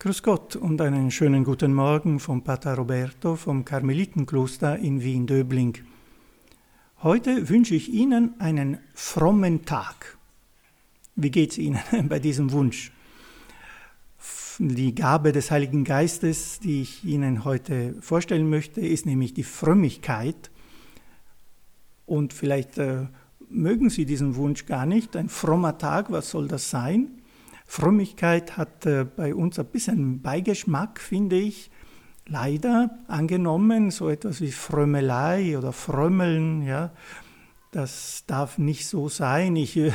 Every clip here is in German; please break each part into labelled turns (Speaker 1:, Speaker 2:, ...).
Speaker 1: Grüß Gott und einen schönen guten Morgen vom Pater Roberto vom Karmelitenkloster in Wien-Döbling. Heute wünsche ich Ihnen einen frommen Tag. Wie geht es Ihnen bei diesem Wunsch? Die Gabe des Heiligen Geistes, die ich Ihnen heute vorstellen möchte, ist nämlich die Frömmigkeit. Und vielleicht äh, mögen Sie diesen Wunsch gar nicht. Ein frommer Tag, was soll das sein? Frömmigkeit hat äh, bei uns ein bisschen Beigeschmack, finde ich. Leider angenommen, so etwas wie Frömmelei oder Frömmeln, ja, das darf nicht so sein. Ich äh,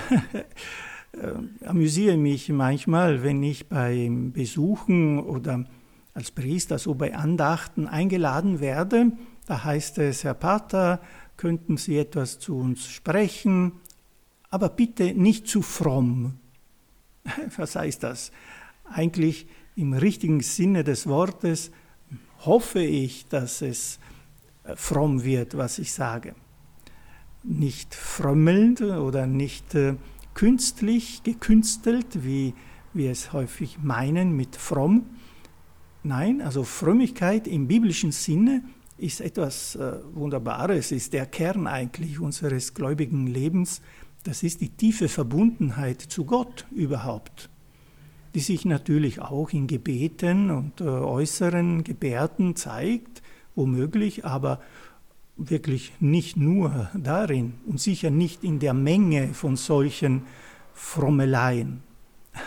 Speaker 1: amüsiere mich manchmal, wenn ich beim Besuchen oder als Priester so bei Andachten eingeladen werde. Da heißt es, Herr Pater, könnten Sie etwas zu uns sprechen, aber bitte nicht zu fromm. Was heißt das? Eigentlich im richtigen Sinne des Wortes hoffe ich, dass es äh, fromm wird, was ich sage. Nicht frömmelnd oder nicht äh, künstlich, gekünstelt, wie wir es häufig meinen mit fromm. Nein, also Frömmigkeit im biblischen Sinne ist etwas äh, Wunderbares, ist der Kern eigentlich unseres gläubigen Lebens das ist die tiefe Verbundenheit zu Gott überhaupt, die sich natürlich auch in Gebeten und äh, äußeren Gebärden zeigt, womöglich, aber wirklich nicht nur darin und sicher nicht in der Menge von solchen Frommeleien.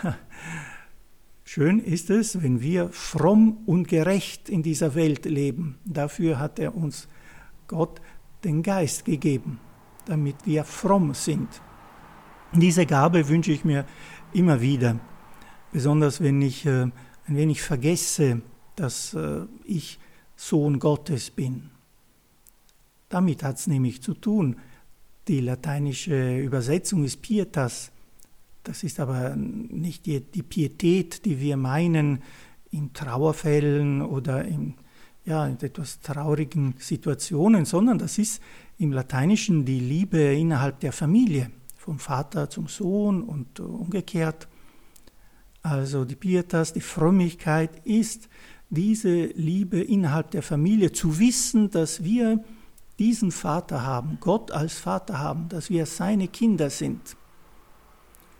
Speaker 1: Schön ist es, wenn wir fromm und gerecht in dieser Welt leben. Dafür hat er uns Gott den Geist gegeben, damit wir fromm sind. Diese Gabe wünsche ich mir immer wieder, besonders wenn ich äh, ein wenig vergesse, dass äh, ich Sohn Gottes bin. Damit hat es nämlich zu tun. Die lateinische Übersetzung ist Pietas. Das ist aber nicht die, die Pietät, die wir meinen in Trauerfällen oder in, ja, in etwas traurigen Situationen, sondern das ist im Lateinischen die Liebe innerhalb der Familie vom Vater zum Sohn und umgekehrt. Also die Pietas, die Frömmigkeit ist diese Liebe innerhalb der Familie, zu wissen, dass wir diesen Vater haben, Gott als Vater haben, dass wir seine Kinder sind.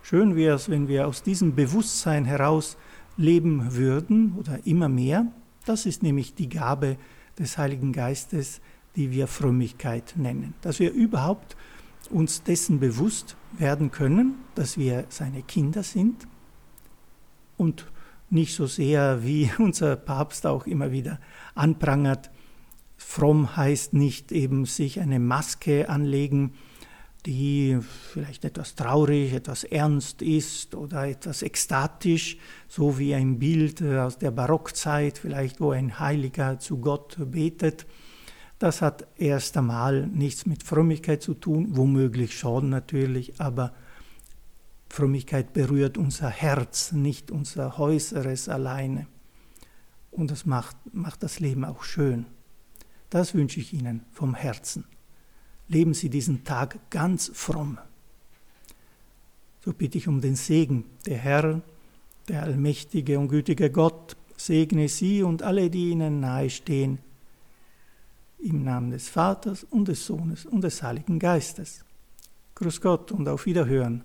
Speaker 1: Schön wäre es, wenn wir aus diesem Bewusstsein heraus leben würden oder immer mehr. Das ist nämlich die Gabe des Heiligen Geistes, die wir Frömmigkeit nennen. Dass wir überhaupt uns dessen bewusst werden können, dass wir seine Kinder sind und nicht so sehr, wie unser Papst auch immer wieder anprangert, fromm heißt nicht eben sich eine Maske anlegen, die vielleicht etwas traurig, etwas ernst ist oder etwas ekstatisch, so wie ein Bild aus der Barockzeit, vielleicht wo ein Heiliger zu Gott betet, das hat erst einmal nichts mit Frömmigkeit zu tun, womöglich schon natürlich, aber Frömmigkeit berührt unser Herz, nicht unser Äußeres alleine. Und das macht, macht das Leben auch schön. Das wünsche ich Ihnen vom Herzen. Leben Sie diesen Tag ganz fromm. So bitte ich um den Segen. Der Herr, der allmächtige und gütige Gott, segne Sie und alle, die Ihnen nahestehen im Namen des Vaters und des Sohnes und des Heiligen Geistes. Grüß Gott und auf Wiederhören.